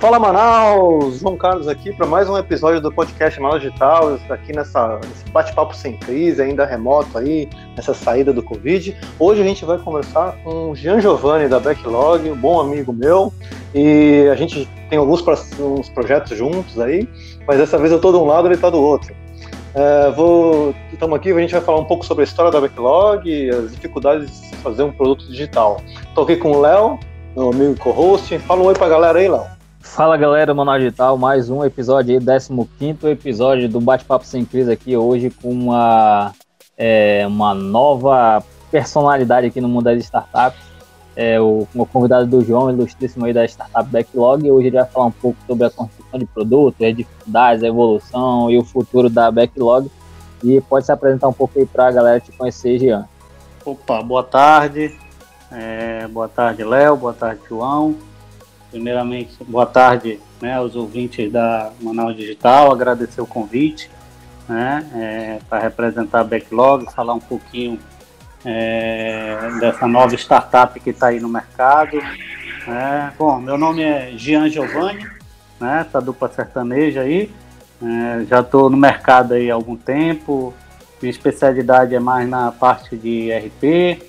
Fala Manaus, João Carlos aqui para mais um episódio do podcast Manaus Digital, aqui nessa, nesse bate-papo sem crise, ainda remoto aí, nessa saída do Covid. Hoje a gente vai conversar com o Jean Giovanni da Backlog, um bom amigo meu, e a gente tem alguns uns projetos juntos aí, mas dessa vez eu estou de um lado e ele está do outro. É, vou, estamos aqui, a gente vai falar um pouco sobre a história da Backlog, as dificuldades de fazer um produto digital. Estou aqui com o Léo, meu amigo co-host. Fala um oi para a galera aí, Léo. Fala galera, Manual Digital, mais um episódio aí, 15 episódio do Bate-Papo Sem Crise aqui hoje com uma, é, uma nova personalidade aqui no mundo das startups. É, o, o convidado do João, ilustríssimo aí da Startup Backlog, e hoje ele vai falar um pouco sobre a construção de produtos, as dificuldades, a evolução e o futuro da Backlog. E pode se apresentar um pouco aí para a galera te conhecer, Jean. Opa, boa tarde. É, boa tarde, Léo. Boa tarde, João. Primeiramente, boa tarde né, aos ouvintes da Manaus Digital, agradecer o convite né, é, para representar a Backlog, falar um pouquinho é, dessa nova startup que está aí no mercado. Né. Bom, meu nome é Gian Giovanni, né, essa dupla sertaneja aí. É, já estou no mercado aí há algum tempo. Minha especialidade é mais na parte de RP.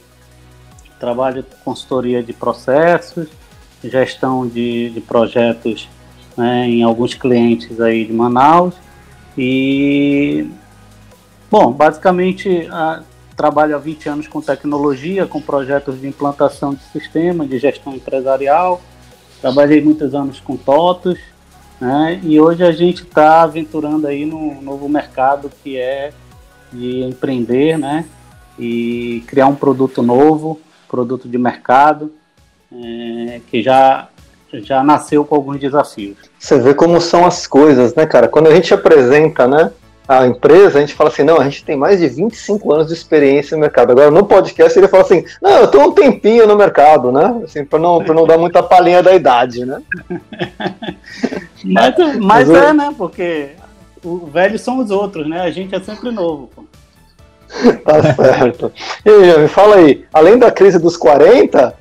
Trabalho com consultoria de processos gestão de, de projetos né, em alguns clientes aí de Manaus. E, bom, basicamente a, trabalho há 20 anos com tecnologia, com projetos de implantação de sistema, de gestão empresarial. Trabalhei muitos anos com TOTOS, né, e hoje a gente está aventurando aí no novo mercado que é de empreender, né, e criar um produto novo, produto de mercado, é, que já, já nasceu com alguns desafios. Você vê como são as coisas, né, cara? Quando a gente apresenta, né, a empresa, a gente fala assim, não, a gente tem mais de 25 anos de experiência no mercado. Agora, no podcast, ele fala assim, não, eu tô um tempinho no mercado, né? Assim, para não, não dar muita palhinha da idade, né? mas, mas é, né? Porque o velho são os outros, né? A gente é sempre novo, pô. tá certo. E aí, me fala aí, além da crise dos 40,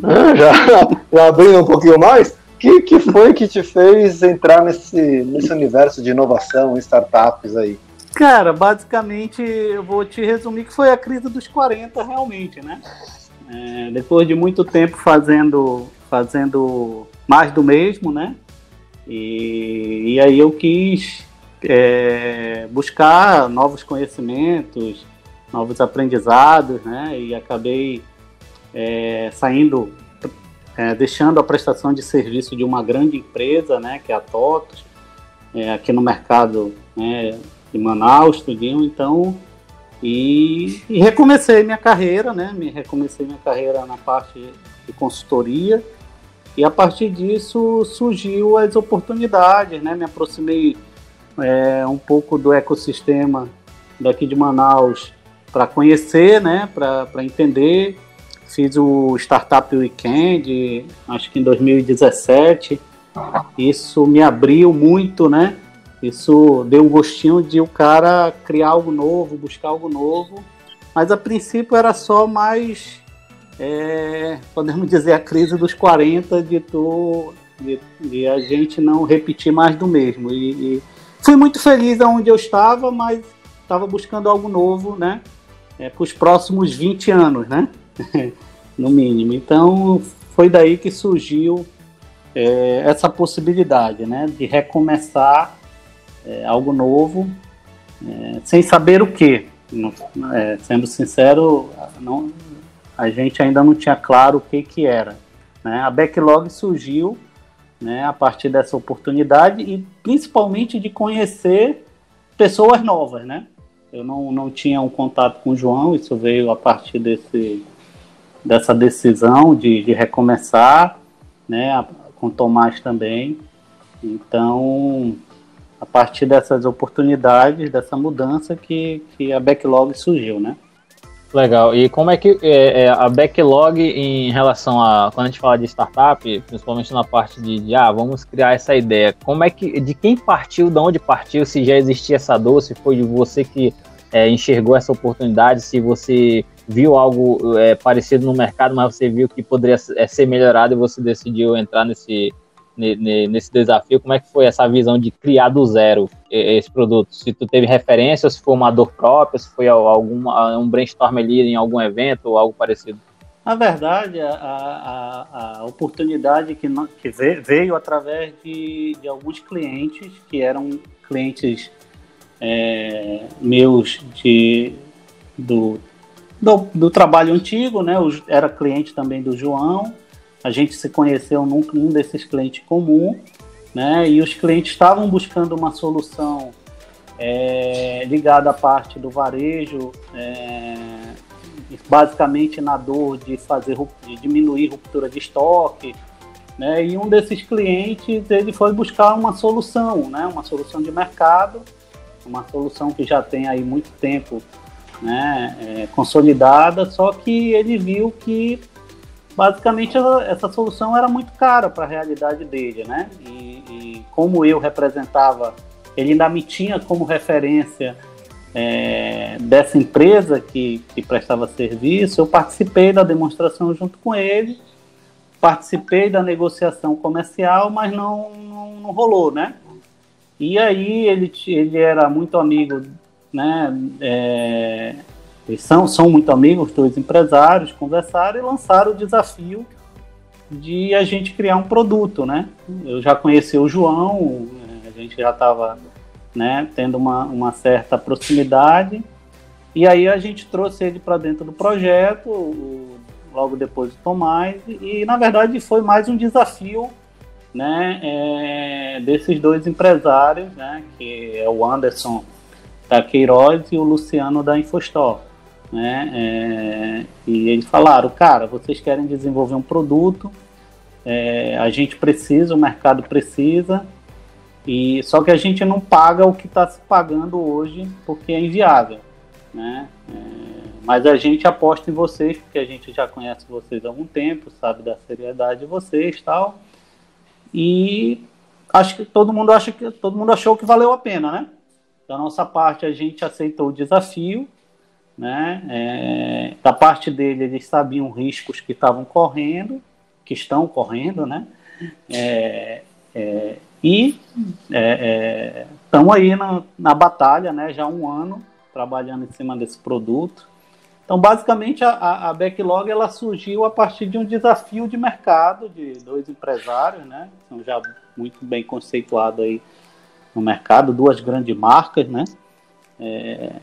já, já abrindo um pouquinho mais, o que, que foi que te fez entrar nesse, nesse universo de inovação, startups aí? Cara, basicamente eu vou te resumir que foi a crise dos 40 realmente, né? É, depois de muito tempo fazendo, fazendo mais do mesmo, né? E, e aí eu quis é, buscar novos conhecimentos, novos aprendizados, né? E acabei é, saindo, é, deixando a prestação de serviço de uma grande empresa, né, que é a TOTOS, é, aqui no mercado né, de Manaus, tudinho, então, e, e, recomecei minha carreira, né, me recomecei minha carreira na parte de consultoria, e a partir disso surgiu as oportunidades, né, me aproximei é, um pouco do ecossistema daqui de Manaus para conhecer, né, para entender Fiz o Startup Weekend, acho que em 2017. Isso me abriu muito, né? Isso deu um gostinho de o cara criar algo novo, buscar algo novo. Mas a princípio era só mais, é, podemos dizer, a crise dos 40 de, tu, de, de a gente não repetir mais do mesmo. E, e fui muito feliz onde eu estava, mas estava buscando algo novo, né? É, para os próximos 20 anos, né? no mínimo. Então foi daí que surgiu é, essa possibilidade, né, de recomeçar é, algo novo, é, sem saber o que. É, sendo sincero, não, a gente ainda não tinha claro o que que era. Né? A backlog surgiu né, a partir dessa oportunidade e principalmente de conhecer pessoas novas, né? Eu não, não tinha um contato com o João, isso veio a partir desse, dessa decisão de, de recomeçar, né, com Tomás também. Então, a partir dessas oportunidades, dessa mudança que, que a backlog surgiu, né? Legal. E como é que é, é, a backlog em relação a quando a gente fala de startup, principalmente na parte de, de, ah, vamos criar essa ideia, como é que de quem partiu, de onde partiu, se já existia essa dor, se foi de você que é, enxergou essa oportunidade, se você viu algo é, parecido no mercado, mas você viu que poderia é, ser melhorado e você decidiu entrar nesse, nesse desafio, como é que foi essa visão de criar do zero esse produto? Se tu teve referência, se foi uma dor própria, se foi alguma, um brainstorm ali em algum evento ou algo parecido? Na verdade, a, a, a oportunidade que, que, veio através de, de, alguns clientes que eram clientes é, meus de, do, do, do, trabalho antigo, né? Era cliente também do João. A gente se conheceu num um desses clientes comum, né? E os clientes estavam buscando uma solução é, ligada à parte do varejo, é, basicamente na dor de fazer de diminuir ruptura de estoque, né? E um desses clientes ele foi buscar uma solução, né? Uma solução de mercado, uma solução que já tem aí muito tempo né, é, consolidada, só que ele viu que basicamente essa solução era muito cara para a realidade dele, né? E, e, como eu representava, ele ainda me tinha como referência é, dessa empresa que, que prestava serviço, eu participei da demonstração junto com ele, participei da negociação comercial, mas não, não, não rolou, né? E aí ele, ele era muito amigo né? É, eles são, são muito amigos, dois empresários, conversaram e lançaram o desafio de a gente criar um produto, né? Eu já conheci o João, a gente já estava né, tendo uma, uma certa proximidade, e aí a gente trouxe ele para dentro do projeto, logo depois o Tomás, e, e na verdade foi mais um desafio né, é, desses dois empresários, né, que é o Anderson da Queiroz e o Luciano da Infostore. Né? É, e eles falaram, cara, vocês querem desenvolver um produto, é, a gente precisa, o mercado precisa, e só que a gente não paga o que está se pagando hoje porque é inviável. Né? É, mas a gente aposta em vocês, porque a gente já conhece vocês há algum tempo, sabe da seriedade de vocês tal. E acho que todo mundo acha que todo mundo achou que valeu a pena, né? Da nossa parte, a gente aceitou o desafio. Né? É, da parte dele, eles sabiam riscos que estavam correndo, que estão correndo, né? É, é, e estamos é, é, aí na, na batalha, né? Já há um ano trabalhando em cima desse produto. Então, basicamente, a, a backlog ela surgiu a partir de um desafio de mercado de dois empresários, né? São já muito bem conceituados aí no mercado, duas grandes marcas, né? É,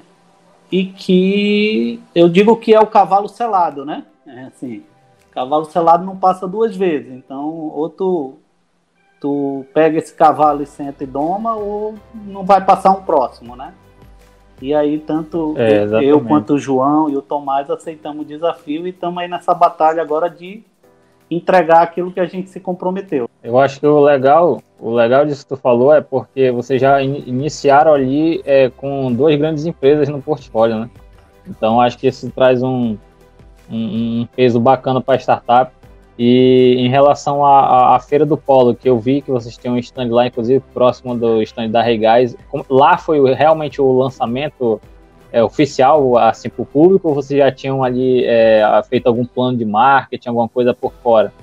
e que eu digo que é o cavalo selado, né? É assim, cavalo selado não passa duas vezes, então ou tu, tu pega esse cavalo e senta e doma, ou não vai passar um próximo, né? E aí, tanto é, eu quanto o João e o Tomás aceitamos o desafio e estamos aí nessa batalha agora de entregar aquilo que a gente se comprometeu. Eu acho que o legal, o legal disso que tu falou é porque vocês já in iniciaram ali é, com duas grandes empresas no portfólio, né? Então acho que isso traz um, um, um peso bacana para a startup. E em relação à, à, Feira do Polo, que eu vi que vocês tinham um stand lá, inclusive próximo do stand da Regais, lá foi realmente o lançamento é, oficial assim para o público ou vocês já tinham ali é, feito algum plano de marketing, alguma coisa por fora?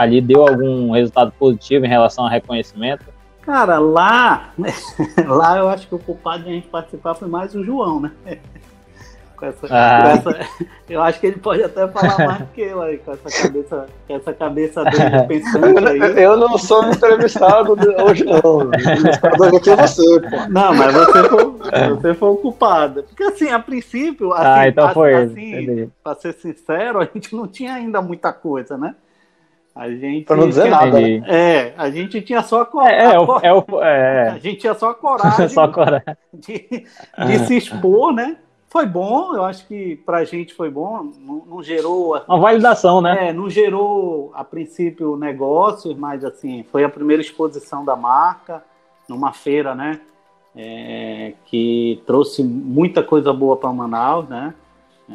Ali deu algum resultado positivo em relação ao reconhecimento? Cara, lá, lá eu acho que o culpado de a gente participar foi mais o João, né? com essa, ah. com essa, eu acho que ele pode até falar mais que eu aí, com essa cabeça, com essa cabeça dele pensando aí. Eu não sou entrevistado hoje, não. O entrevistado aqui é você, pô. Não, mas você foi, você foi o culpado. Porque assim, a princípio, assim, ah, então foi assim, pra ser sincero, a gente não tinha ainda muita coisa, né? A gente. Pra não dizer tinha, nada. Né? É, a gente tinha só a coragem. É, é, é, é, a gente tinha só a coragem. só a coragem. De, de se expor, né? Foi bom, eu acho que para a gente foi bom, não, não, gerou... Uma validação, né? É, não gerou, a princípio, negócios, mas assim, foi a primeira exposição da marca numa feira, né? É, que trouxe muita coisa boa para Manaus, né? É,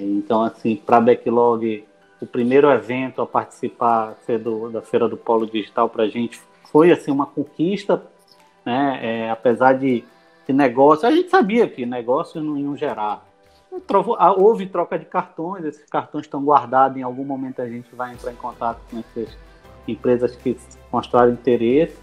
então, assim, para a Backlog, o primeiro evento a participar do, da Feira do Polo Digital para a gente foi, assim, uma conquista, né? É, apesar de que negócio, a gente sabia que negócios não iam gerar. Ah, houve troca de cartões, esses cartões estão guardados, em algum momento a gente vai entrar em contato com esses, empresas que mostraram interesse,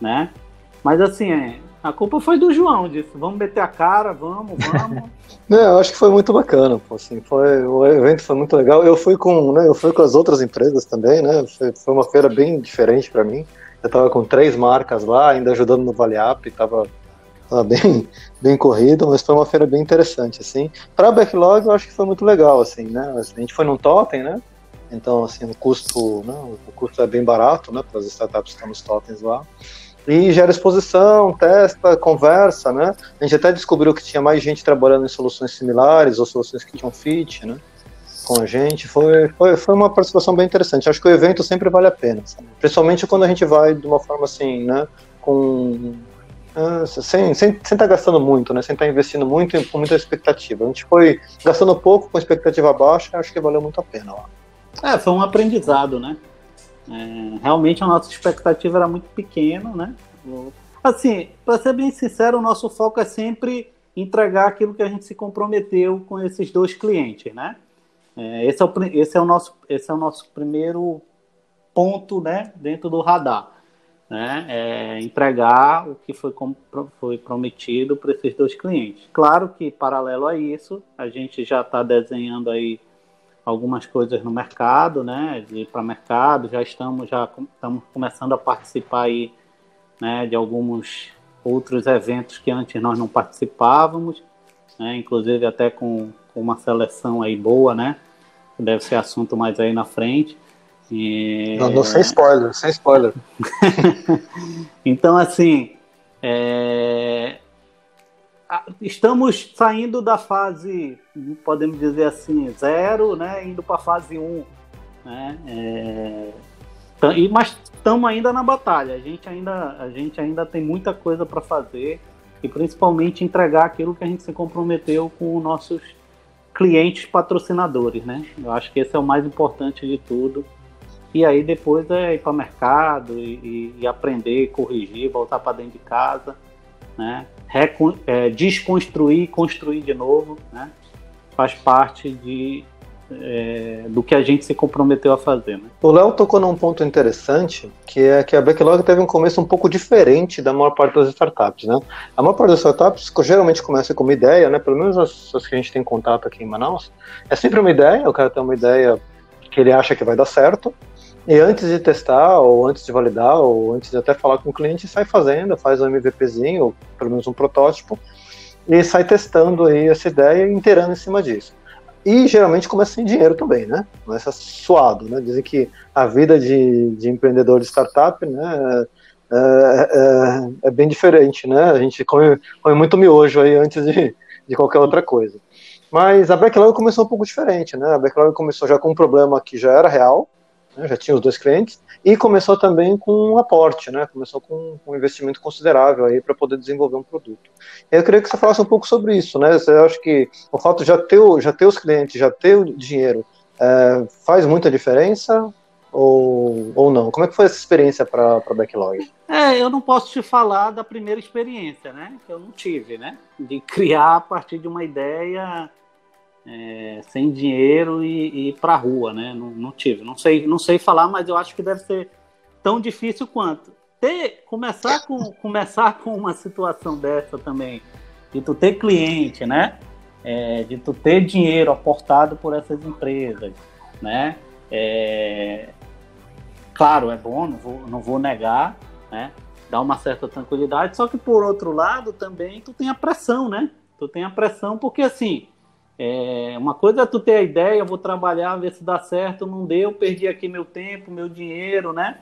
né? Mas assim, é, a culpa foi do João, disse, vamos meter a cara, vamos, vamos. Não, eu acho que foi muito bacana, pô, assim, foi, o evento foi muito legal. Eu fui com, né, eu fui com as outras empresas também, né? Foi, foi uma feira bem diferente para mim. Eu estava com três marcas lá, ainda ajudando no Vale Up, estava bem, bem corrido, mas foi uma feira bem interessante, assim. Para backlog, eu acho que foi muito legal, assim, né? A gente foi num totem, né? Então, assim, o custo, né, o custo é bem barato, né, para as startups que estão nos totens lá. E gera exposição, testa, conversa, né? A gente até descobriu que tinha mais gente trabalhando em soluções similares ou soluções que tinham fit, né? Com a gente. Foi, foi, foi uma participação bem interessante. Acho que o evento sempre vale a pena, sabe? principalmente quando a gente vai de uma forma assim, né? Com ah, sem, sem, sem estar tá gastando muito, né? Sem estar tá investindo muito e com muita expectativa. A gente foi gastando pouco com expectativa baixa, acho que valeu muito a pena lá. É, foi um aprendizado, né? É, realmente a nossa expectativa era muito pequena, né? Assim, para ser bem sincero, o nosso foco é sempre entregar aquilo que a gente se comprometeu com esses dois clientes, né? É, esse, é o, esse, é o nosso, esse é o nosso primeiro ponto, né, dentro do radar, né? É entregar o que foi, foi prometido para esses dois clientes. Claro que, paralelo a isso, a gente já está desenhando aí algumas coisas no mercado, né, de ir para mercado, já estamos já estamos começando a participar aí, né, de alguns outros eventos que antes nós não participávamos, né, inclusive até com, com uma seleção aí boa, né, deve ser assunto mais aí na frente. E... Não, não sem spoiler, sem spoiler. então assim, é, estamos saindo da fase, podemos dizer assim, zero, né, indo para a fase 1. Um, né, é, e, mas estamos ainda na batalha, a gente ainda, a gente ainda tem muita coisa para fazer e principalmente entregar aquilo que a gente se comprometeu com os nossos clientes patrocinadores, né? Eu acho que esse é o mais importante de tudo. E aí depois é ir para o mercado e, e, aprender, corrigir, voltar para dentro de casa, né? É, desconstruir e construir de novo, né? faz parte de, é, do que a gente se comprometeu a fazer. Né? O Léo tocou num ponto interessante, que é que a Backlog teve um começo um pouco diferente da maior parte das startups. Né? A maior parte das startups geralmente começa com uma ideia, né? pelo menos as, as que a gente tem contato aqui em Manaus, é sempre uma ideia, o cara tem uma ideia que ele acha que vai dar certo, e antes de testar, ou antes de validar, ou antes de até falar com o cliente, sai fazendo, faz um MVPzinho, ou pelo menos um protótipo, e sai testando aí essa ideia e inteirando em cima disso. E geralmente começa sem dinheiro também, né? Começa suado, né? Dizem que a vida de, de empreendedor de startup, né? É, é, é, bem diferente, né? A gente come, come muito miojo aí antes de, de qualquer outra coisa. Mas a Backlog começou um pouco diferente, né? A Backlog começou já com um problema que já era real, né, já tinha os dois clientes, e começou também com um aporte, né, começou com, um investimento considerável aí para poder desenvolver um produto. Eu queria que você falasse um pouco sobre isso, né, você acha que o fato de já ter, já ter os clientes, já ter o dinheiro, é, faz muita diferença ou, ou não? Como é que foi essa experiência para a Backlog? É, eu não posso te falar da primeira experiência, né, que eu não tive, né, de criar a partir de uma ideia é, sem dinheiro e, e para rua, né? Não, não, tive, não sei, não sei falar, mas eu acho que deve ser tão difícil quanto ter começar com começar com uma situação dessa também, de tu ter cliente, né? É, de tu ter dinheiro aportado por essas empresas, né? É, claro, é bom, não vou, não vou negar, né? Dá uma certa tranquilidade, só que por outro lado também tu tem a pressão, né? Tu tem a pressão porque assim, é, uma coisa é tu ter a ideia, vou trabalhar, ver se dá certo, não deu, perdi aqui meu tempo, meu dinheiro, né?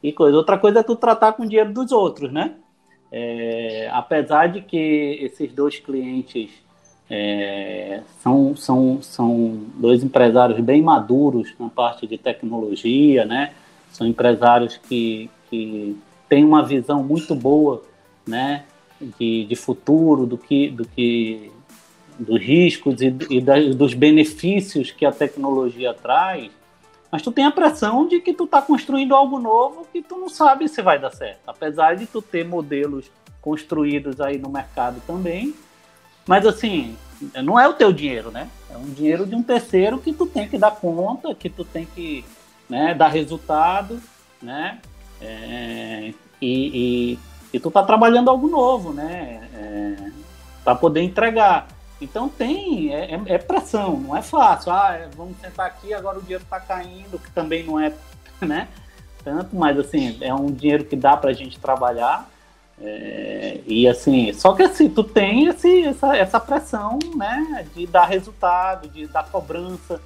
E coisa. Outra coisa é tu tratar com o dinheiro dos outros, né? É, apesar de que esses dois clientes é, são, são, são dois empresários bem maduros na parte de tecnologia, né? São empresários que, que têm uma visão muito boa, né? De, de futuro, do que, do que dos riscos e, e das, dos benefícios que a tecnologia traz, mas tu tem a pressão de que tu está construindo algo novo que tu não sabe se vai dar certo. Apesar de tu ter modelos construídos aí no mercado também, mas assim, não é o teu dinheiro, né? É um dinheiro de um terceiro que tu tem que dar conta, que tu tem que né, dar resultado, né? É, e, e, e, tu tá trabalhando algo novo, né? É, para poder entregar. Então tem, é, é, é, pressão, não é fácil. Ah, é, vamos sentar aqui, agora o dinheiro está caindo, que também não é, né? Tanto, mas assim, é um dinheiro que dá para a gente trabalhar. É, e assim, só que assim, tu tem esse, essa, essa pressão, né, de dar resultado, de dar cobrança,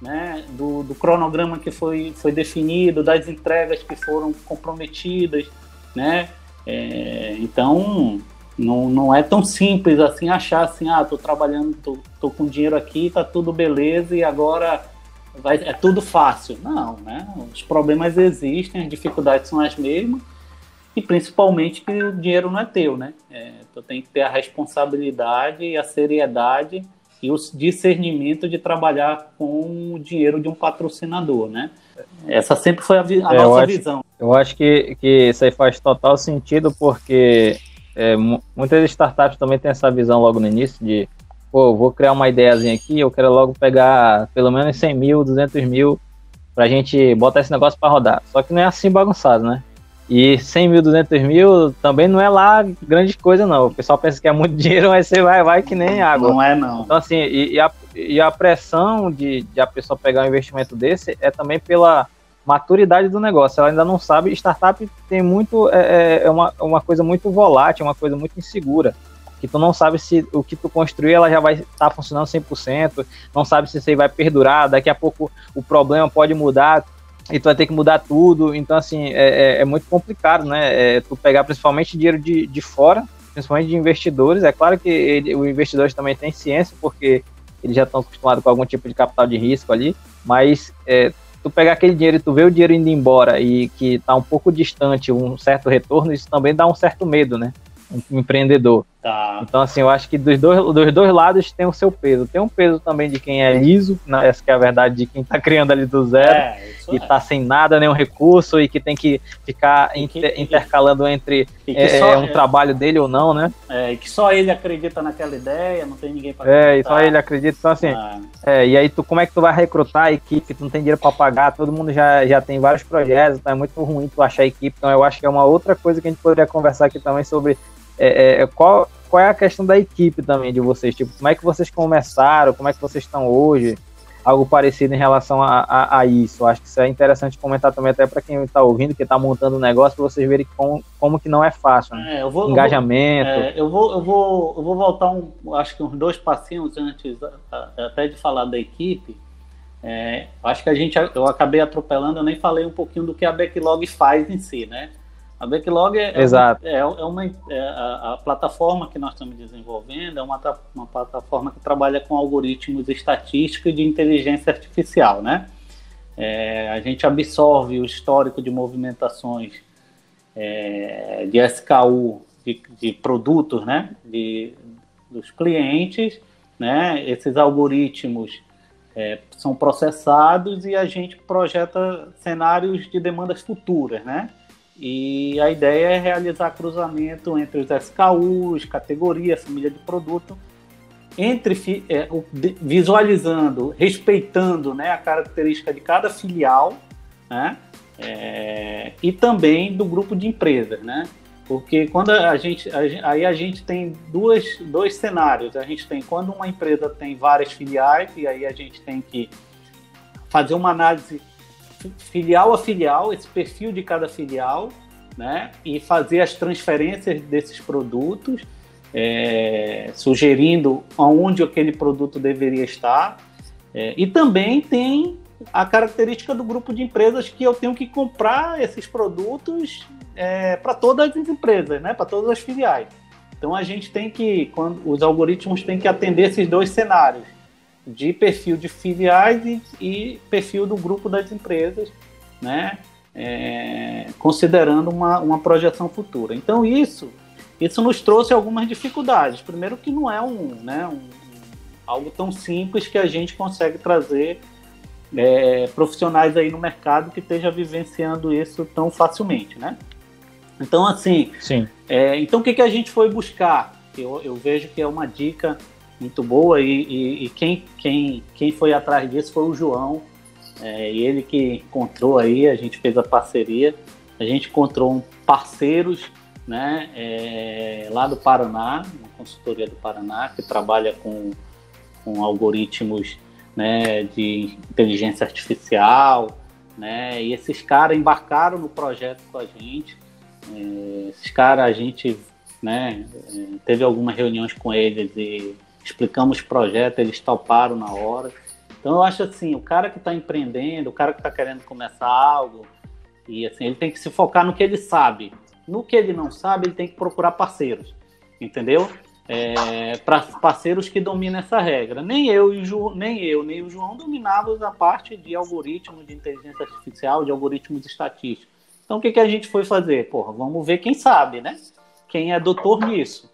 né, do, do cronograma que foi, foi definido, das entregas que foram comprometidas, né, é, então não, não é tão simples assim achar assim, ah, tô trabalhando, tô, tô com dinheiro aqui, tá tudo beleza e agora vai, é tudo fácil. Não, né, os problemas existem, as dificuldades são as mesmas, e principalmente que o dinheiro não é teu, né? É, tu tem que ter a responsabilidade e a seriedade e o discernimento de trabalhar com o dinheiro de um patrocinador, né? Essa sempre foi a, vi a é, nossa eu visão. Acho, eu acho que, que isso aí faz total sentido porque é, muitas startups também têm essa visão logo no início de pô, vou criar uma ideiazinha aqui, eu quero logo pegar pelo menos 100 mil, 200 mil pra gente botar esse negócio para rodar. Só que não é assim bagunçado, né? E 100 mil, 200 mil também não é lá grande coisa, não. O pessoal pensa que é muito dinheiro, mas você vai, vai que nem água. Não é, não. Então, assim, e, e, a, e a pressão de, de a pessoa pegar um investimento desse é também pela maturidade do negócio. Ela ainda não sabe. Startup tem muito. É, é, é uma, uma coisa muito volátil, uma coisa muito insegura. Que tu não sabe se o que tu construir ela já vai estar tá funcionando 100%, não sabe se isso aí vai perdurar. Daqui a pouco o problema pode mudar e tu vai ter que mudar tudo. Então, assim, é, é, é muito complicado, né? É, tu pegar principalmente dinheiro de, de fora, principalmente de investidores. É claro que ele, os investidores também têm ciência, porque eles já estão acostumados com algum tipo de capital de risco ali, mas é, tu pegar aquele dinheiro e tu ver o dinheiro indo embora e que está um pouco distante, um certo retorno, isso também dá um certo medo, né? Um empreendedor. Tá. Então, assim, eu acho que dos dois, dos dois lados tem o seu peso. Tem um peso também de quem é liso, né? essa que é a verdade, de quem está criando ali do zero, é, e está é. sem nada, nenhum recurso, e que tem que ficar que, inter, intercalando entre é, só, um é. trabalho dele ou não, né? É, e que só ele acredita naquela ideia, não tem ninguém para É, e só ele acredita. Então, assim, ah. é, e aí tu, como é que tu vai recrutar a equipe? Tu não tem dinheiro para pagar, todo mundo já, já tem vários projetos, então é muito ruim tu achar a equipe. Então, eu acho que é uma outra coisa que a gente poderia conversar aqui também sobre é, é, qual, qual é a questão da equipe também de vocês? Tipo, como é que vocês começaram? Como é que vocês estão hoje? Algo parecido em relação a, a, a isso. Acho que isso é interessante comentar também até para quem está ouvindo, que está montando o um negócio, para vocês verem como, como que não é fácil. Né? É, vou, Engajamento. Eu vou, é, eu vou, eu, vou, eu vou voltar um, acho que uns dois passinhos antes até de falar da equipe. É, acho que a gente, eu acabei atropelando, eu nem falei um pouquinho do que a Backlog faz em si, né? A Backlog é, Exato. é, é uma é a, a, plataforma que nós estamos desenvolvendo é uma, uma plataforma que trabalha com algoritmos estatísticos de inteligência artificial, né? É, a gente absorve o histórico de movimentações é, de SKU de, de, produtos, né? De, dos clientes, né? Esses algoritmos é, são processados e a gente projeta cenários de demandas futuras, né? E a ideia é realizar cruzamento entre os SKUs, categorias, família de produto, entre é, visualizando, respeitando né, a característica de cada filial, né, é, e também do grupo de empresas, né? Porque quando a gente, a, aí a gente tem duas, dois cenários. A gente tem quando uma empresa tem várias filiais e aí a gente tem que fazer uma análise filial a filial, esse perfil de cada filial, né? E fazer as transferências desses produtos, é, sugerindo aonde aquele produto deveria estar. É, e também tem a característica do grupo de empresas que eu tenho que comprar esses produtos é, para todas as empresas, né? Para todas as filiais. Então a gente tem que, quando os algoritmos têm que atender esses dois cenários de perfil de filiais e, e perfil do grupo das empresas, né? É, considerando uma, uma projeção futura. Então isso isso nos trouxe algumas dificuldades. Primeiro que não é um, né, um, algo tão simples que a gente consegue trazer é, profissionais aí no mercado que esteja vivenciando isso tão facilmente, né? Então assim, Sim. É, então o que, que a gente foi buscar? Eu, eu vejo que é uma dica muito boa e, e, e, quem, quem, quem foi atrás disso foi o João, É, ele que encontrou aí, a gente fez a parceria, a gente encontrou parceiros né, é, lá do Paraná, uma consultoria do Paraná, que trabalha com, com algoritmos né, de inteligência artificial, né, e esses caras embarcaram no projeto com a gente. É, esses caras, a gente né, é, teve algumas reuniões com eles e explicamos o projeto, eles toparam na hora. Então eu acho assim, o cara que está empreendendo, o cara que está querendo começar algo, e assim, ele tem que se focar no que ele sabe. No que ele não sabe, ele tem que procurar parceiros, entendeu? É, para parceiros que dominam essa regra. Nem eu, e Ju, nem eu, nem o João dominávamos a parte de algoritmos de inteligência artificial, de algoritmos estatísticos. Então o que, que a gente foi fazer? Porra, vamos ver quem sabe, né? Quem é doutor nisso.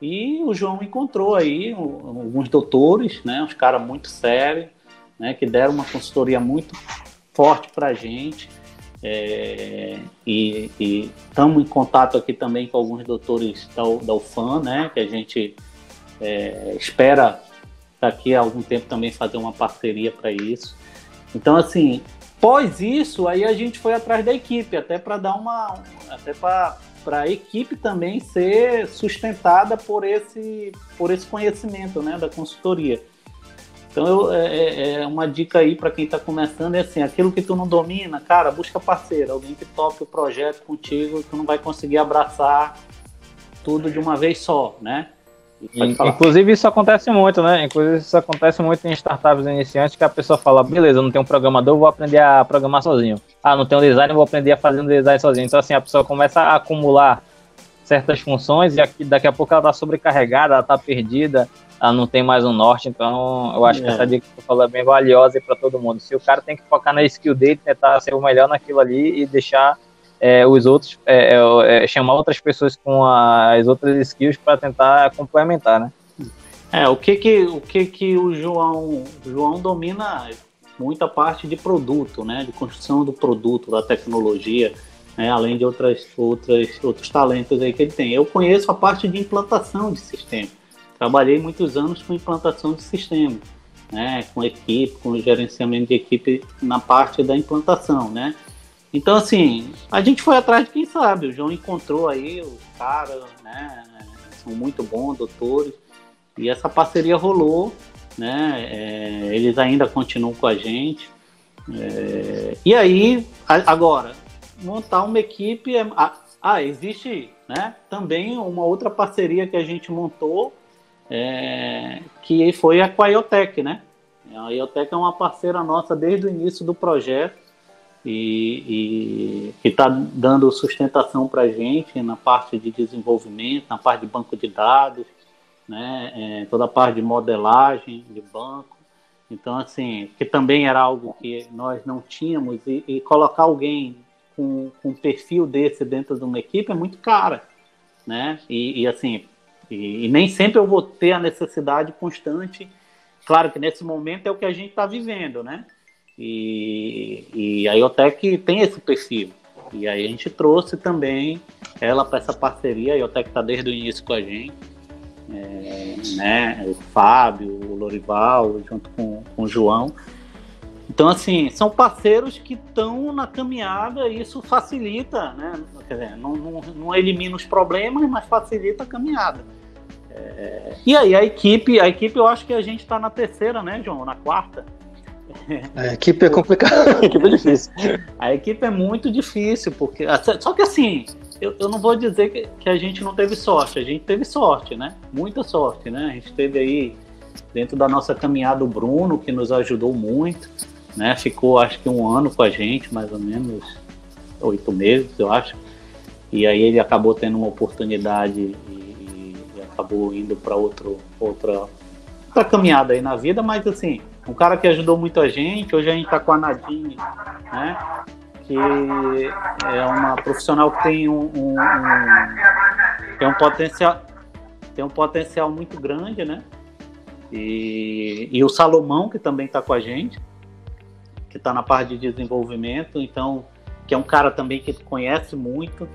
E o João encontrou aí alguns doutores, né? Uns caras muito sérios, né, que deram uma consultoria muito forte para a gente. É, e estamos em contato aqui também com alguns doutores da, da UFAM, né, que a gente é, espera daqui a algum tempo também fazer uma parceria para isso. Então, assim, pós isso, aí a gente foi atrás da equipe, até para dar uma. até para a equipe também ser sustentada por esse, por esse conhecimento né, da consultoria. Então eu, é, é, é uma dica aí para quem está começando é assim, aquilo que tu não domina, cara, busca parceiro, alguém que toque o projeto contigo, tu não vai conseguir abraçar tudo de uma vez só, né? Inclusive isso acontece muito, né? Inclusive isso acontece muito em startups iniciantes que a pessoa fala, beleza, eu não tenho um programador, vou aprender a programar sozinho. Ah, não tenho design, vou aprender a fazer um design sozinho. Então assim, a pessoa começa a acumular certas funções e aqui, daqui a pouco ela está sobrecarregada, ela está perdida, ela não tem mais um norte, então eu acho é. que essa dica que tu falou é bem valiosa para todo mundo. Se o cara tem que focar na skill dele, tentar ser o melhor naquilo ali e deixar é, os outros, é, é, é chamar outras pessoas com as outras skills para tentar complementar, né? É, o que que o, que que o João, o João domina muita parte de produto, né, de construção do produto, da tecnologia, né, além de outras, outras, outros talentos aí que ele tem. Eu conheço a parte de implantação de sistema trabalhei muitos anos com implantação de sistema, né, com equipe, com gerenciamento de equipe na parte da implantação, né. Então, assim, a gente foi atrás de quem sabe, o João encontrou aí os caras, né, são muito bons, doutores, e essa parceria rolou, né, é, eles ainda continuam com a gente, é, e aí, agora, montar uma equipe, é, ah, existe né, também uma outra parceria que a gente montou, é, que foi a com a IoTech, né? A IoTech é uma parceira nossa desde o início do projeto e, está dando sustentação para a gente na parte de desenvolvimento, na parte de banco de dados, né? É, toda a parte de modelagem de banco. Então, assim, que também era algo que nós não tínhamos e, e colocar alguém com, com um perfil desse dentro de uma equipe é muito cara, né? E, e assim, e, e, nem sempre eu vou ter a necessidade constante. Claro que nesse momento é o que a gente está vivendo, né? E, e a IoTech tem esse perfil. E aí a gente trouxe também ela para essa parceria. A IoTech está desde o início com a gente. É, né? O Fábio, o Lorival, junto com, com o João. Então, assim, são parceiros que estão na caminhada e isso facilita, né? Quer dizer, não, não, não elimina os problemas, mas facilita a caminhada. É... E aí, a equipe, a equipe, eu acho que a gente está na terceira, né, João? Na quarta. A equipe é complicada, a equipe é difícil. A equipe é muito difícil, porque. Só que assim, eu, eu não vou dizer que, que a gente não teve sorte, a gente teve sorte, né? Muita sorte, né? A gente teve aí, dentro da nossa caminhada, o Bruno, que nos ajudou muito, né? Ficou acho que um ano com a gente, mais ou menos, oito meses, eu acho. E aí ele acabou tendo uma oportunidade acabou indo para outra, outra caminhada aí na vida, mas assim, um cara que ajudou muito a gente, hoje a gente está com a Nadine, né? Que é uma profissional que tem um, um, um, tem um potencial tem um potencial muito grande, né? E, e o Salomão, que também está com a gente, que está na parte de desenvolvimento, então, que é um cara também que conhece muito,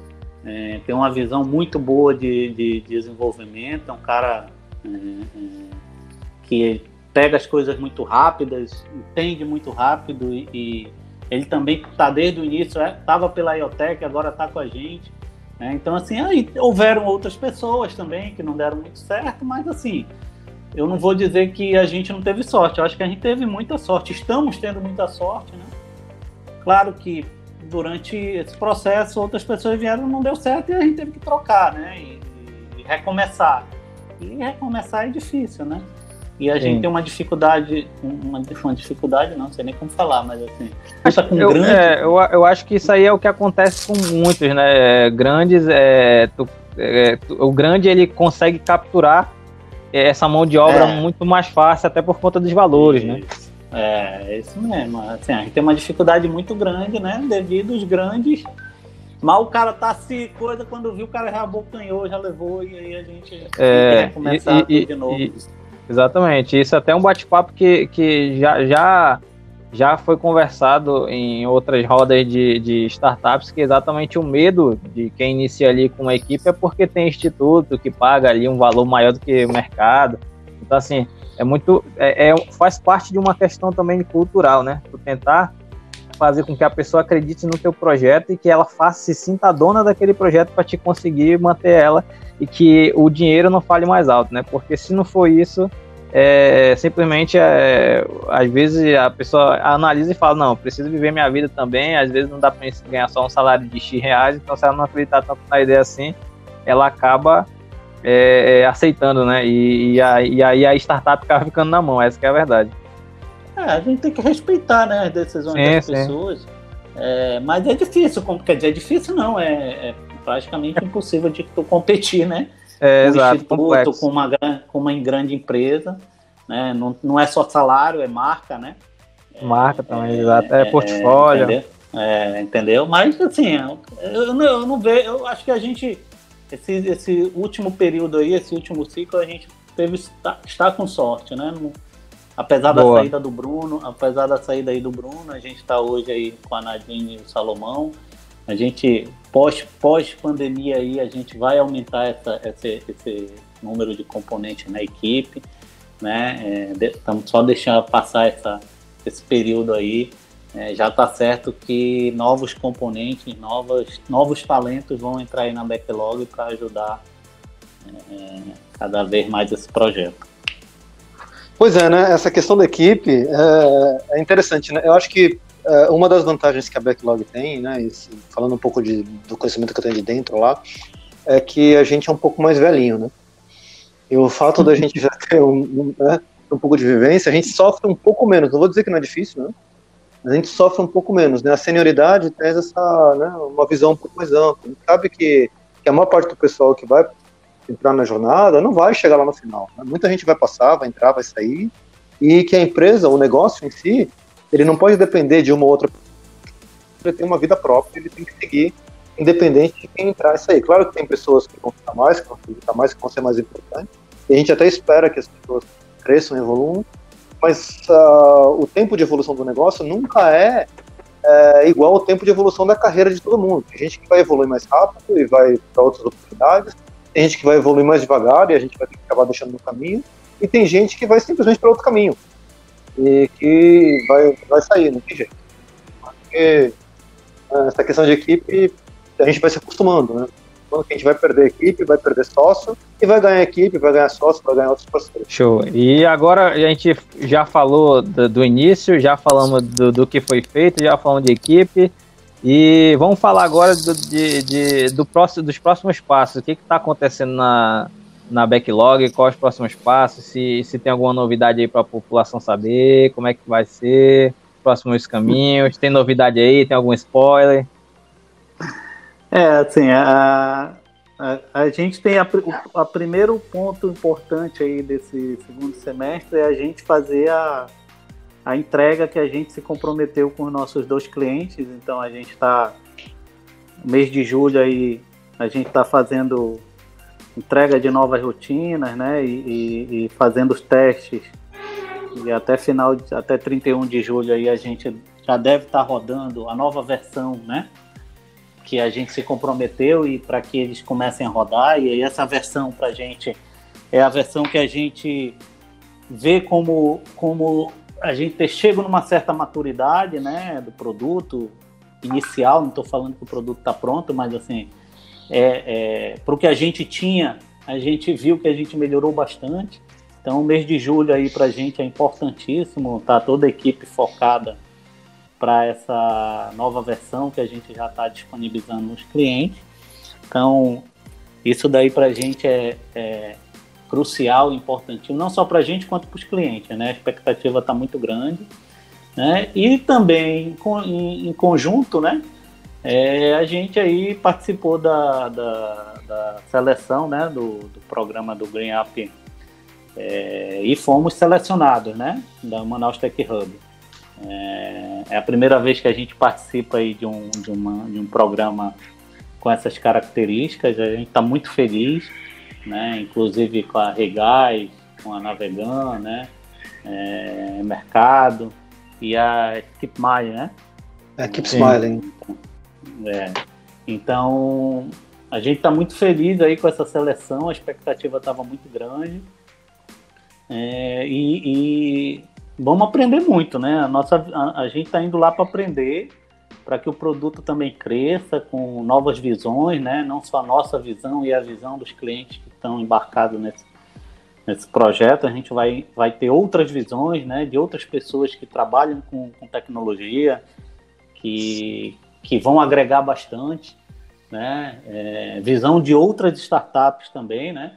é, tem uma visão muito boa de, de, de, desenvolvimento, é um cara é, é, que pega as coisas muito rápidas, entende muito rápido e, e ele também está desde o início, estava é, pela IoTech, agora está com a gente. Né? Então, assim, aí houveram outras pessoas também que não deram muito certo, mas assim, eu não vou dizer que a gente não teve sorte, eu acho que a gente teve muita sorte, estamos tendo muita sorte, né? Claro que durante esse processo outras pessoas vieram não deu certo e a gente teve que trocar, né? E, e recomeçar. E recomeçar é difícil, né? E a Sim. gente tem uma dificuldade, uma, uma, dificuldade, não sei nem como falar, mas assim, acho, com eu, grande... é, eu, eu acho que isso aí é o que acontece com muitos, né? Grandes, é, tu, é, tu, o grande ele consegue capturar essa mão de obra é. muito mais fácil, até por conta dos valores, né? isso. né? É, é isso mesmo. Assim, a gente tem uma dificuldade muito grande, né? Devido aos grandes. Mas o cara tá se coisa quando viu o cara já abocanhou, já levou, e aí a gente é, começar e, de novo. E, exatamente. Isso é até um bate-papo que, que já, já já foi conversado em outras rodas de, de, startups que exatamente o medo de quem inicia ali com uma equipe é porque tem instituto que paga ali um valor maior do que o mercado. Então, assim, é muito. É, é faz parte de uma questão também cultural, né? Tu tentar fazer com que a pessoa acredite no teu projeto e que ela faça, se sinta dona daquele projeto para te conseguir manter ela e que o dinheiro não fale mais alto, né? Porque se não for isso, é, simplesmente, é, às vezes, a pessoa analisa e fala: Não, preciso viver minha vida também. Às vezes, não dá para ganhar só um salário de X reais. Então, se ela não acreditar tanto na ideia assim, ela acaba é, é aceitando, né? E, e, a, e aí a startup acaba ficando na mão. Essa é a verdade. É, a gente tem que respeitar né, as decisões sim, das sim. pessoas. É, mas é difícil, quer dizer, é difícil não, é, é praticamente impossível de tu competir, né? É, um exato, instituto, com uma, com uma grande empresa, né? Não, não é só salário, é marca, né? Marca também, é, exato. É, é portfólio. Entendeu? É, entendeu? Mas assim, eu, eu, não, eu não vejo, eu acho que a gente, esse, esse último período aí, esse último ciclo, a gente teve está, está com sorte, né? Não, apesar Boa. da saída do Bruno, apesar da saída aí do Bruno, a gente está hoje aí com a Nadine e o Salomão. A gente pós, pós pandemia aí a gente vai aumentar essa, esse, esse número de componentes na equipe, né? Estamos é, só deixando passar essa, esse período aí. É, já está certo que novos componentes, novos, novos talentos vão entrar aí na backlog para ajudar é, cada vez mais esse projeto. Pois é, né? Essa questão da equipe é, é interessante, né? Eu acho que é, uma das vantagens que a Backlog tem, né, falando um pouco de, do conhecimento que eu tenho de dentro lá, é que a gente é um pouco mais velhinho, né? E o fato da gente já ter um, né, um pouco de vivência, a gente sofre um pouco menos. Não vou dizer que não é difícil, né? Mas a gente sofre um pouco menos, né? A senioridade traz essa, né, uma visão um pouco mais ampla. A gente sabe que, que a maior parte do pessoal que vai entrar na jornada não vai chegar lá no final. Né? Muita gente vai passar, vai entrar, vai sair, e que a empresa, o negócio em si, ele não pode depender de uma ou outra ele tem uma vida própria, ele tem que seguir independente de quem entrar e sair. Claro que tem pessoas que vão ficar mais, que vão ficar mais, que vão ser mais importantes, e a gente até espera que as pessoas cresçam e evoluam, mas uh, o tempo de evolução do negócio nunca é, é, igual ao tempo de evolução da carreira de todo mundo. Tem gente que vai evoluir mais rápido e vai para outras oportunidades, tem gente que vai evoluir mais devagar e a gente vai ter que acabar deixando no caminho, e tem gente que vai simplesmente para outro caminho e que vai, vai sair, não tem jeito. Porque é, essa questão de equipe, a gente vai se acostumando, né? Quando a gente vai perder equipe, vai perder sócio, e vai ganhar equipe, vai ganhar sócio, vai ganhar outros parceiros. Show. E agora a gente já falou do, do início, já falamos do, do, que foi feito, já falamos de equipe, e vamos falar agora do, de, de, do próximo, dos próximos passos. O que está acontecendo na, na backlog, quais os próximos passos, se, se tem alguma novidade aí para a população saber, como é que vai ser, próximos caminhos, tem novidade aí, tem algum spoiler? É, assim, a, a, a gente tem a, a primeiro ponto importante aí desse segundo semestre é a gente fazer a, a entrega que a gente se comprometeu com os nossos dois clientes, então a gente está mês de julho aí a gente está fazendo entrega de novas rotinas, né? E, e, e, fazendo os testes. E até final, até 31 de julho aí a gente já deve estar tá rodando a nova versão, né? Que a gente se comprometeu e para que eles comecem a rodar. E aí essa versão para a gente é a versão que a gente ver como, como a gente chega numa certa maturidade né, do produto inicial, não estou falando que o produto está pronto, mas assim, é, é, para o que a gente tinha, a gente viu que a gente melhorou bastante. Então, o mês de julho aí para a gente é importantíssimo, tá toda a equipe focada para essa nova versão que a gente já está disponibilizando nos clientes. Então, isso daí para a gente é, é crucial, importantíssimo, não só para a gente quanto para os clientes, né? A expectativa está muito grande, né? E também em, em conjunto, né? É, a gente aí participou da, da, da seleção, né? Do, do, programa do Green Up é, e fomos selecionados, né? Da Manaus Tech Hub. É, é, a primeira vez que a gente participa aí de um, de, uma, de um programa com essas características. A gente está muito feliz né? Inclusive com a Regais, com a Navegan, né? É, Mercado e a Keep Smile, né? É, Keep Smiling. É. Então, a gente está muito feliz aí com essa seleção, a expectativa estava muito grande. É, e, e, vamos aprender muito, né? A, nossa, a, a gente está indo lá para aprender para que o produto também cresça com novas visões, né? não só a nossa visão e a visão dos clientes que estão embarcados nesse, nesse projeto. A gente vai, vai ter outras visões né? de outras pessoas que trabalham com, com tecnologia, que, que vão agregar bastante. Né? É, visão de outras startups também, né?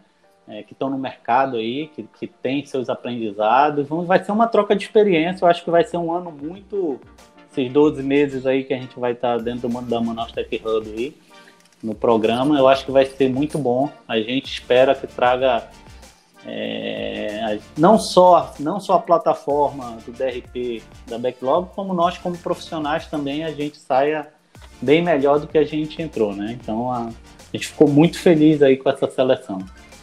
É, que estão no mercado aí, que, que têm seus aprendizados. Vai ser uma troca de experiência. Eu acho que vai ser um ano muito esses 12 meses aí que a gente vai estar dentro do da Manaus Tech Hub aí, no programa, eu acho que vai ser muito bom. A gente espera que traga é, não, só, não só a plataforma do DRP da Backlog, como nós, como profissionais, também a gente saia bem melhor do que a gente entrou, né? Então a, a gente ficou muito feliz aí com essa seleção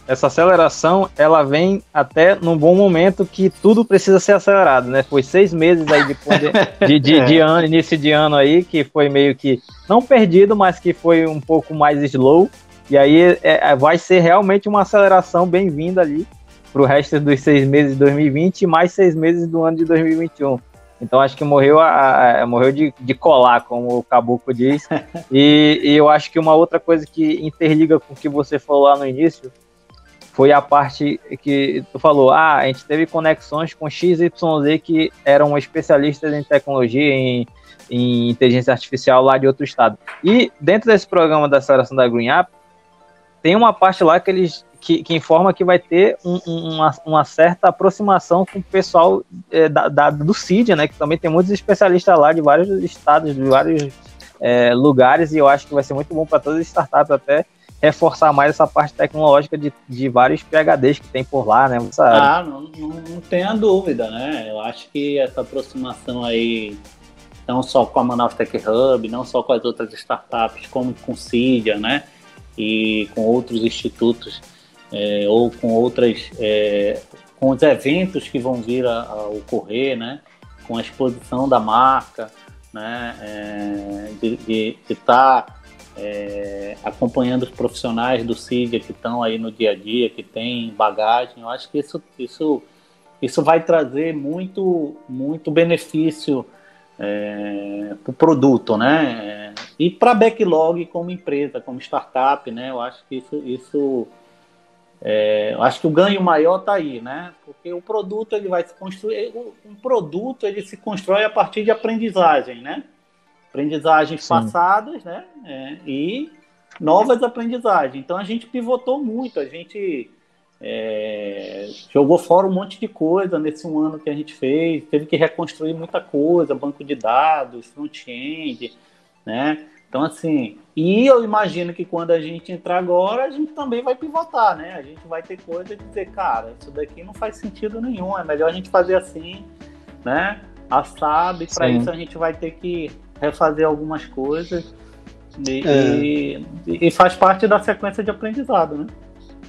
essa aceleração ela vem até num bom momento que tudo precisa ser acelerado, né? Foi seis meses aí depois de, de, de, de ano, início de ano aí, que foi meio que não perdido, mas que foi um pouco mais slow. E aí é, é vai ser realmente uma aceleração bem-vinda ali para o resto dos seis meses de 2020 e mais seis meses do ano de 2021. Então acho que morreu a, a morreu de, de colar, como o Caboclo diz. E, e, eu acho que uma outra coisa que interliga com o que você falou lá no início foi a parte que tu falou, ah, a gente teve conexões com XYZ que eram especialistas em tecnologia, em, em inteligência artificial lá de outro estado. E dentro desse programa da aceleração da Green Up, tem uma parte lá que eles que, que informa que vai ter um, uma, uma, certa aproximação com o pessoal é, da, da, do CID, né? Que também tem muitos especialistas lá de vários estados, de vários é, lugares, e eu acho que vai ser muito bom para todas as startups até reforçar mais essa parte tecnológica de, de vários PHDs que tem por lá, né? Ah, não, não, não tenha dúvida, né? Eu acho que essa aproximação aí, não só com a Manaus Tech Hub, não só com as outras startups, como com Cydia, né? E com outros institutos, é, ou com outras, é, com os eventos que vão vir a, a, ocorrer, né? Com a exposição da marca, né? É, de estar é, acompanhando os profissionais do CIDIA que estão aí no dia a dia, que tem bagagem, eu acho que isso, isso, isso vai trazer muito, muito benefício é, para o produto, né? E para a Backlog como empresa, como startup, né? Eu acho que isso, isso é, eu acho que o ganho maior está aí, né? Porque o produto ele vai se construir, um produto ele se constrói a partir de aprendizagem, né? Aprendizagens Sim. passadas, né? É, e novas aprendizagens. Então a gente pivotou muito, a gente é, jogou fora um monte de coisa nesse um ano que a gente fez, teve que reconstruir muita coisa, banco de dados, front-end, né? Então, assim, e eu imagino que quando a gente entrar agora, a gente também vai pivotar, né? A gente vai ter coisa de dizer, cara, isso daqui não faz sentido nenhum, é melhor a gente fazer assim, né? Assado, e para isso a gente vai ter que refazer algumas coisas e, é. e, e, faz parte da sequência de aprendizado, né?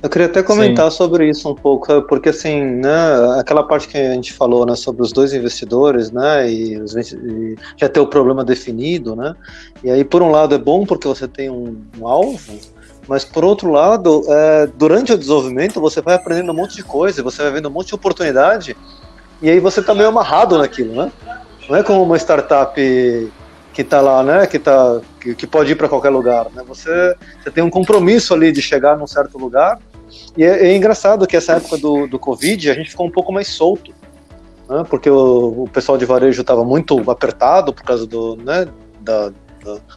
Eu queria até comentar Sim. sobre isso um pouco, porque assim, né, aquela parte que a gente falou, né, sobre os dois investidores, né, e, e já ter o problema definido, né, e aí por um lado é bom porque você tem um, um alvo, Mas por outro lado, é, durante o desenvolvimento você vai aprendendo um monte de coisa, você vai vendo um monte de oportunidade e aí você tá meio amarrado naquilo, né? Não é como uma startup que tá lá, né? Que, tá, que, que pode ir para qualquer lugar, né? Você, você tem um compromisso ali de chegar num certo lugar e é, é engraçado que essa época do, do Covid a gente ficou um pouco mais solto, né? Porque o, o pessoal de varejo estava muito apertado por causa do, né? Da,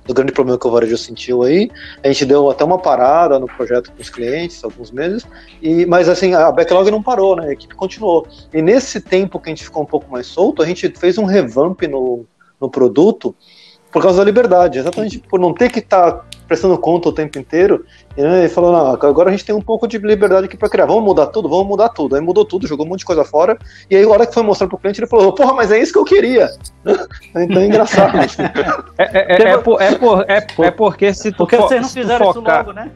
do, grande problema que o varejo sentiu aí. A gente deu até uma parada no projeto com os clientes, alguns meses, e, mas assim, a backlog não parou, né? A equipe continuou. E nesse tempo que a gente ficou um pouco mais solto, a gente fez um revamp no, no produto por causa da liberdade, exatamente por não ter que estar tá prestando conta o tempo inteiro. Ele falou: não, agora a gente tem um pouco de liberdade aqui para criar, vamos mudar tudo, vamos mudar tudo. Aí mudou tudo, jogou um monte de coisa fora. E aí, a hora que foi mostrar pro cliente, ele falou: porra, mas é isso que eu queria. então é engraçado. é, é, é, é, por, é, por, é, é porque se tu Porque vocês não fizeram focar... isso logo, né?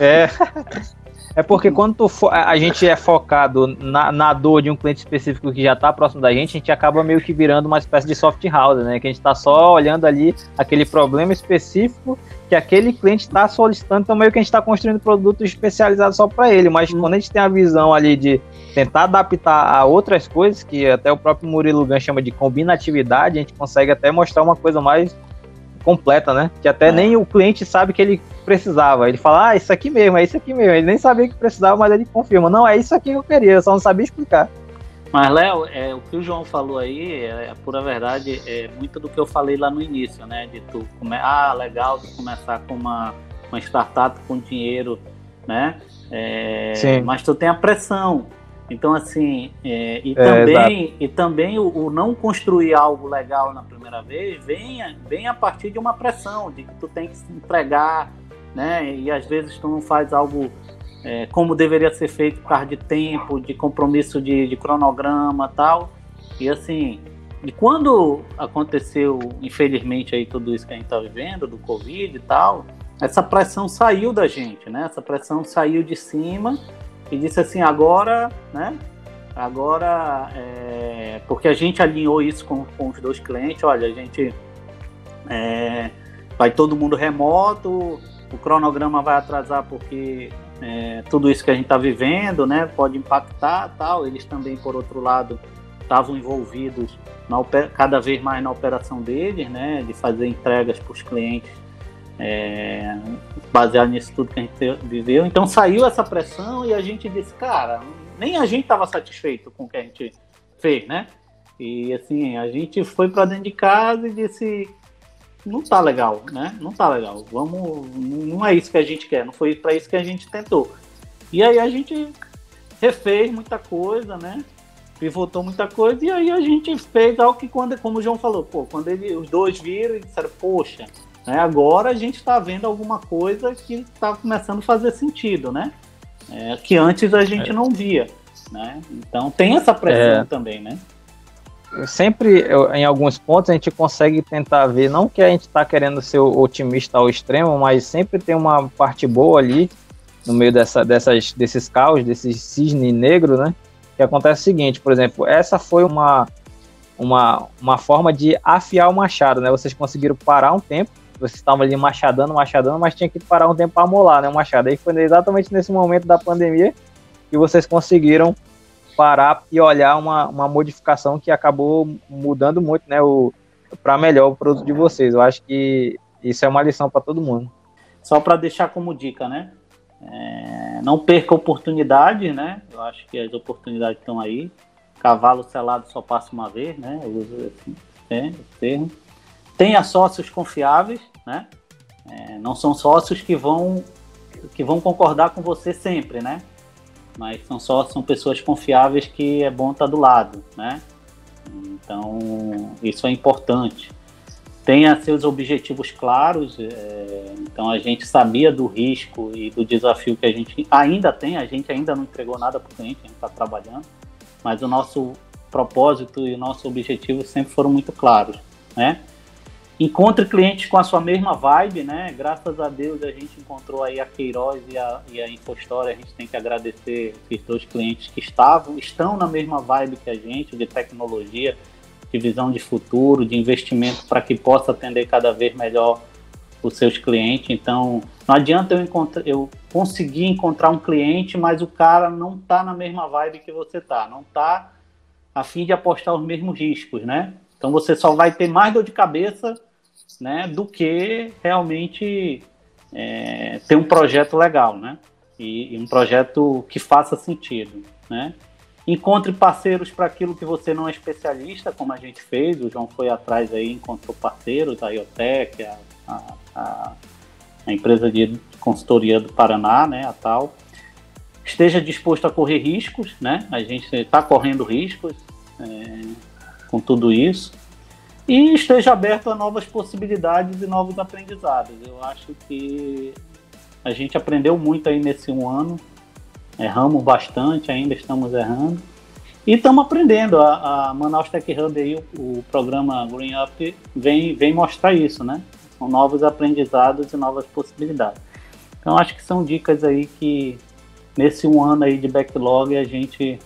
É. É porque quando tu a gente é focado na, na dor de um cliente específico que já está próximo da gente, a gente acaba meio que virando uma espécie de soft house, né? Que a gente está só olhando ali aquele problema específico que aquele cliente está solicitando, então meio que a gente está construindo produtos especializados só para ele. Mas quando a gente tem a visão ali de tentar adaptar a outras coisas, que até o próprio Murilo Gan chama de combinatividade, a gente consegue até mostrar uma coisa mais completa, né? Que até é. nem o cliente sabe que ele precisava. Ele fala, ah, isso aqui mesmo, é isso aqui mesmo. Ele nem sabia que precisava, mas ele confirma. Não, é isso aqui que eu queria, eu só não sabia explicar. Mas, Léo, é, o que o João falou aí, é, a pura verdade, é muito do que eu falei lá no início, né? De tu come... ah, legal de começar com uma, uma startup com dinheiro, né? É, Sim. Mas tu tem a pressão. Então, assim, é, e, é, também, e também o, o, não construir algo legal na primeira vez vem, vem a partir de uma pressão, de que tu tem que se entregar, né? E às vezes tu não faz algo é, como deveria ser feito por causa de tempo, de compromisso de, de cronograma tal. E assim, e quando aconteceu, infelizmente, aí tudo isso que a gente está vivendo, do Covid e tal, essa pressão saiu da gente, né? Essa pressão saiu de cima e disse assim, agora, né? Agora, é, porque a gente alinhou isso com, com os dois clientes, olha, a gente é, vai todo mundo remoto, o cronograma vai atrasar porque é, tudo isso que a gente está vivendo, né, pode impactar, tal. Eles também, por outro lado, estavam envolvidos na, cada vez mais na operação deles, né, de fazer entregas para os clientes é, baseado nisso tudo que a gente viveu. Então saiu essa pressão e a gente disse, cara, nem a gente estava satisfeito com o que a gente fez, né? E assim, a gente foi para dentro de casa e disse, não tá legal, né? Não tá legal. Vamos, não é isso que a gente quer, não foi para isso que a gente tentou. E aí a gente refez muita coisa, né? Pivotou muita coisa e aí a gente fez algo que quando, como o João falou, pô, quando ele, os dois viram e disseram, poxa, né? Agora a gente está vendo alguma coisa que está começando a fazer sentido, né? É, que antes a gente é. não via. Né? Então tem essa pressão é. também, né? Sempre, em alguns pontos, a gente consegue tentar ver, não que a gente está querendo ser otimista ao extremo, mas sempre tem uma parte boa ali, no meio dessa, dessas, desses caos, desses cisne negro, né? Que acontece o seguinte, por exemplo, essa foi uma, uma, uma forma de afiar o machado, né? Vocês conseguiram parar um tempo, você estava ali machadando, machadando, mas tinha que parar um tempo para molar, né, o machado. Aí foi exatamente nesse momento da pandemia que vocês conseguiram parar e olhar uma, uma modificação que acabou mudando muito, né, o para melhor o produto de vocês. Eu acho que isso é uma lição para todo mundo. Só para deixar como dica, né? É, não perca oportunidade, né? Eu acho que as oportunidades estão aí. Cavalo selado só passa uma vez, né? Eu uso esse, é, esse termo. Tenha sócios confiáveis, né? É, não são sócios que vão que vão concordar com você sempre, né? Mas são sócios, são pessoas confiáveis que é bom estar do lado, né? Então isso é importante. Tenha seus objetivos claros. É, então a gente sabia do risco e do desafio que a gente ainda tem. A gente ainda não entregou nada para o cliente, a gente está trabalhando. Mas o nosso propósito e o nosso objetivo sempre foram muito claros, né? Encontre clientes com a sua mesma vibe, né? Graças a Deus a gente encontrou aí a Queiroz e a, e a Infostória. A gente tem que agradecer esses dois clientes que estavam, estão na mesma vibe que a gente, de tecnologia, de visão de futuro, de investimento para que possa atender cada vez melhor os seus clientes. Então, não adianta eu, encontrar, eu conseguir encontrar um cliente, mas o cara não está na mesma vibe que você está, não está a fim de apostar os mesmos riscos, né? Então você só vai ter mais dor de cabeça, né, do que realmente é, ter um projeto legal, né? E, e um projeto que faça sentido, né? Encontre parceiros para aquilo que você não é especialista, como a gente fez. O João foi atrás aí, encontrou parceiros, a IoTech, a, a, a, empresa de consultoria do Paraná, né, a tal. Esteja disposto a correr riscos, né? A gente está correndo riscos é, com tudo isso. E esteja aberto a novas possibilidades e novos aprendizados. Eu acho que a gente aprendeu muito aí nesse um ano erramos bastante, ainda estamos errando. E estamos aprendendo. A, a, Manaus Tech Hub aí, o, o, programa Green Up vem, vem mostrar isso, né? São novos aprendizados e novas possibilidades. Então acho que são dicas aí que nesse um ano aí de backlog a gente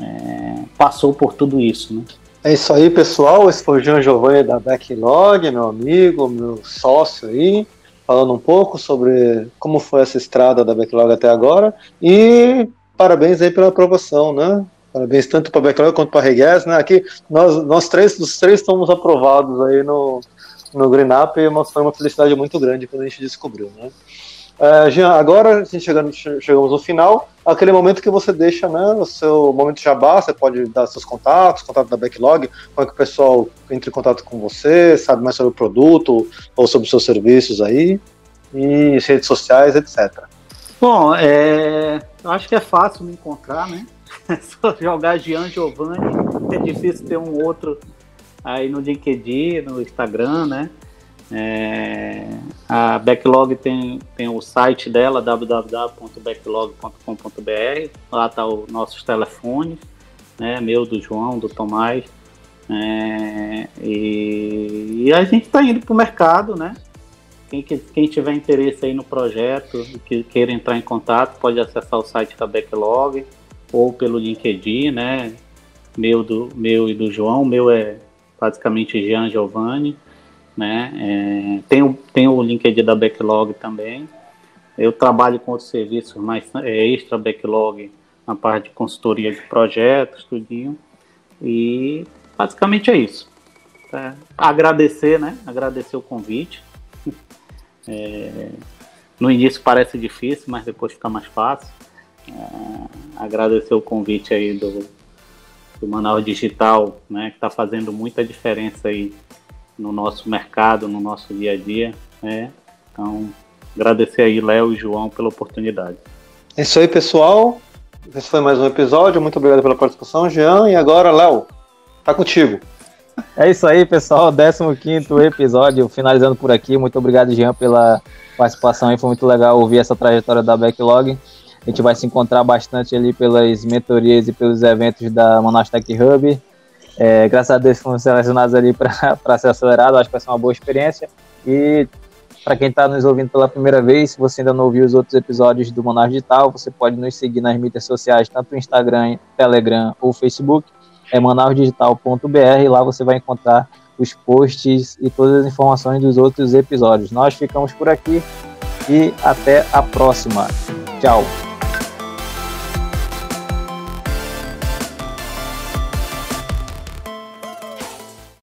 é, passou por tudo isso, né? É isso aí, pessoal. Esse foi o Jean Giovanni da Backlog, meu amigo, meu sócio aí falando um pouco sobre como foi essa estrada da Backlog até agora. E parabéns aí pela aprovação, né? Parabéns tanto para a Backlog quanto para a né? Aqui nós, nós três, os três estamos aprovados aí no, no Green Up e foi uma felicidade muito grande quando a gente descobriu, né? Uh, Jean, agora a gente chegando, chegamos no final, aquele momento que você deixa né, o seu momento de jabá, você pode dar seus contatos, contato da Backlog, como é que o pessoal entra em contato com você, sabe mais sobre o produto ou sobre os seus serviços aí, e redes sociais, etc. Bom, é, eu acho que é fácil me encontrar, né? É só jogar Jean Giovanni, é difícil ter um outro aí no LinkedIn, no Instagram, né? É, a Backlog tem, tem o site dela, www.backlog.com.br. Lá tá os nossos telefones, né? Meu, do João, do Tomás. É, e, e, a gente está indo para o mercado, né? Quem, quem tiver interesse aí no projeto e que queira entrar em contato, pode acessar o site da Backlog ou pelo LinkedIn, né? Meu, do, meu e do João. Meu é basicamente Jean Giovanni né? É, tem, o, tem o LinkedIn da Backlog também. Eu trabalho com outros serviços, mas é extra Backlog na parte de consultoria de projetos, tudinho. E basicamente é isso. É, agradecer, né? Agradecer o convite. É, no início parece difícil, mas depois fica mais fácil. É, agradecer o convite aí do, do Manaus Digital, né? Que está fazendo muita diferença aí no nosso mercado, no nosso dia a dia. Né? Então, agradecer aí, Léo e João, pela oportunidade. É isso aí, pessoal. Esse foi mais um episódio. Muito obrigado pela participação, Jean. E agora, Léo, tá contigo. É isso aí, pessoal. 15 episódio, finalizando por aqui. Muito obrigado, Jean, pela participação aí. Foi muito legal ouvir essa trajetória da Backlog. A gente vai se encontrar bastante ali pelas mentorias e pelos eventos da Manaus Tech Hub. É, graças a Deus fomos selecionados ali para ser acelerado, acho que vai ser uma boa experiência. E para quem está nos ouvindo pela primeira vez, se você ainda não ouviu os outros episódios do Monar Digital, você pode nos seguir nas mídias sociais, tanto Instagram, Telegram ou Facebook, é manausdigital.br, lá você vai encontrar os posts e todas as informações dos outros episódios. Nós ficamos por aqui e até a próxima. Tchau!